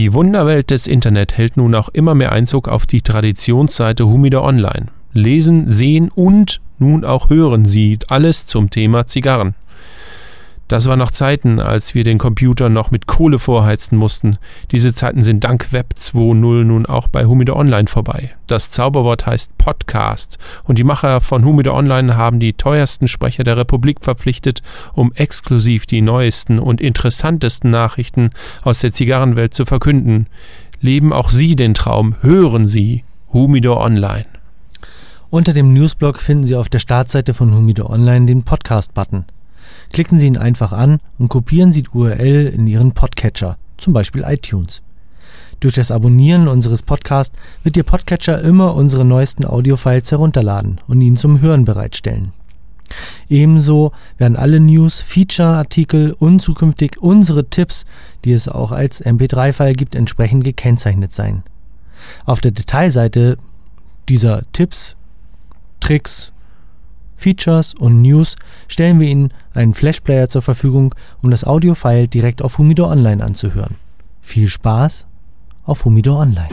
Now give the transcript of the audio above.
Die Wunderwelt des Internet hält nun auch immer mehr Einzug auf die Traditionsseite Humida Online. Lesen, sehen und nun auch hören Sie alles zum Thema Zigarren. Das war noch Zeiten, als wir den Computer noch mit Kohle vorheizen mussten. Diese Zeiten sind dank Web 2.0 nun auch bei Humida Online vorbei. Das Zauberwort heißt Podcast und die Macher von Humida Online haben die teuersten Sprecher der Republik verpflichtet, um exklusiv die neuesten und interessantesten Nachrichten aus der Zigarrenwelt zu verkünden. Leben auch Sie den Traum, hören Sie Humidor Online. Unter dem Newsblog finden Sie auf der Startseite von Humidor Online den Podcast-Button. Klicken Sie ihn einfach an und kopieren Sie die URL in Ihren Podcatcher, zum Beispiel iTunes. Durch das Abonnieren unseres Podcasts wird Ihr Podcatcher immer unsere neuesten Audiofiles herunterladen und Ihnen zum Hören bereitstellen. Ebenso werden alle News, Feature-Artikel und zukünftig unsere Tipps, die es auch als MP3-File gibt, entsprechend gekennzeichnet sein. Auf der Detailseite dieser Tipps, Tricks, Features und News stellen wir Ihnen einen Flashplayer zur Verfügung, um das Audiofile direkt auf Humido Online anzuhören. Viel Spaß auf Humido Online.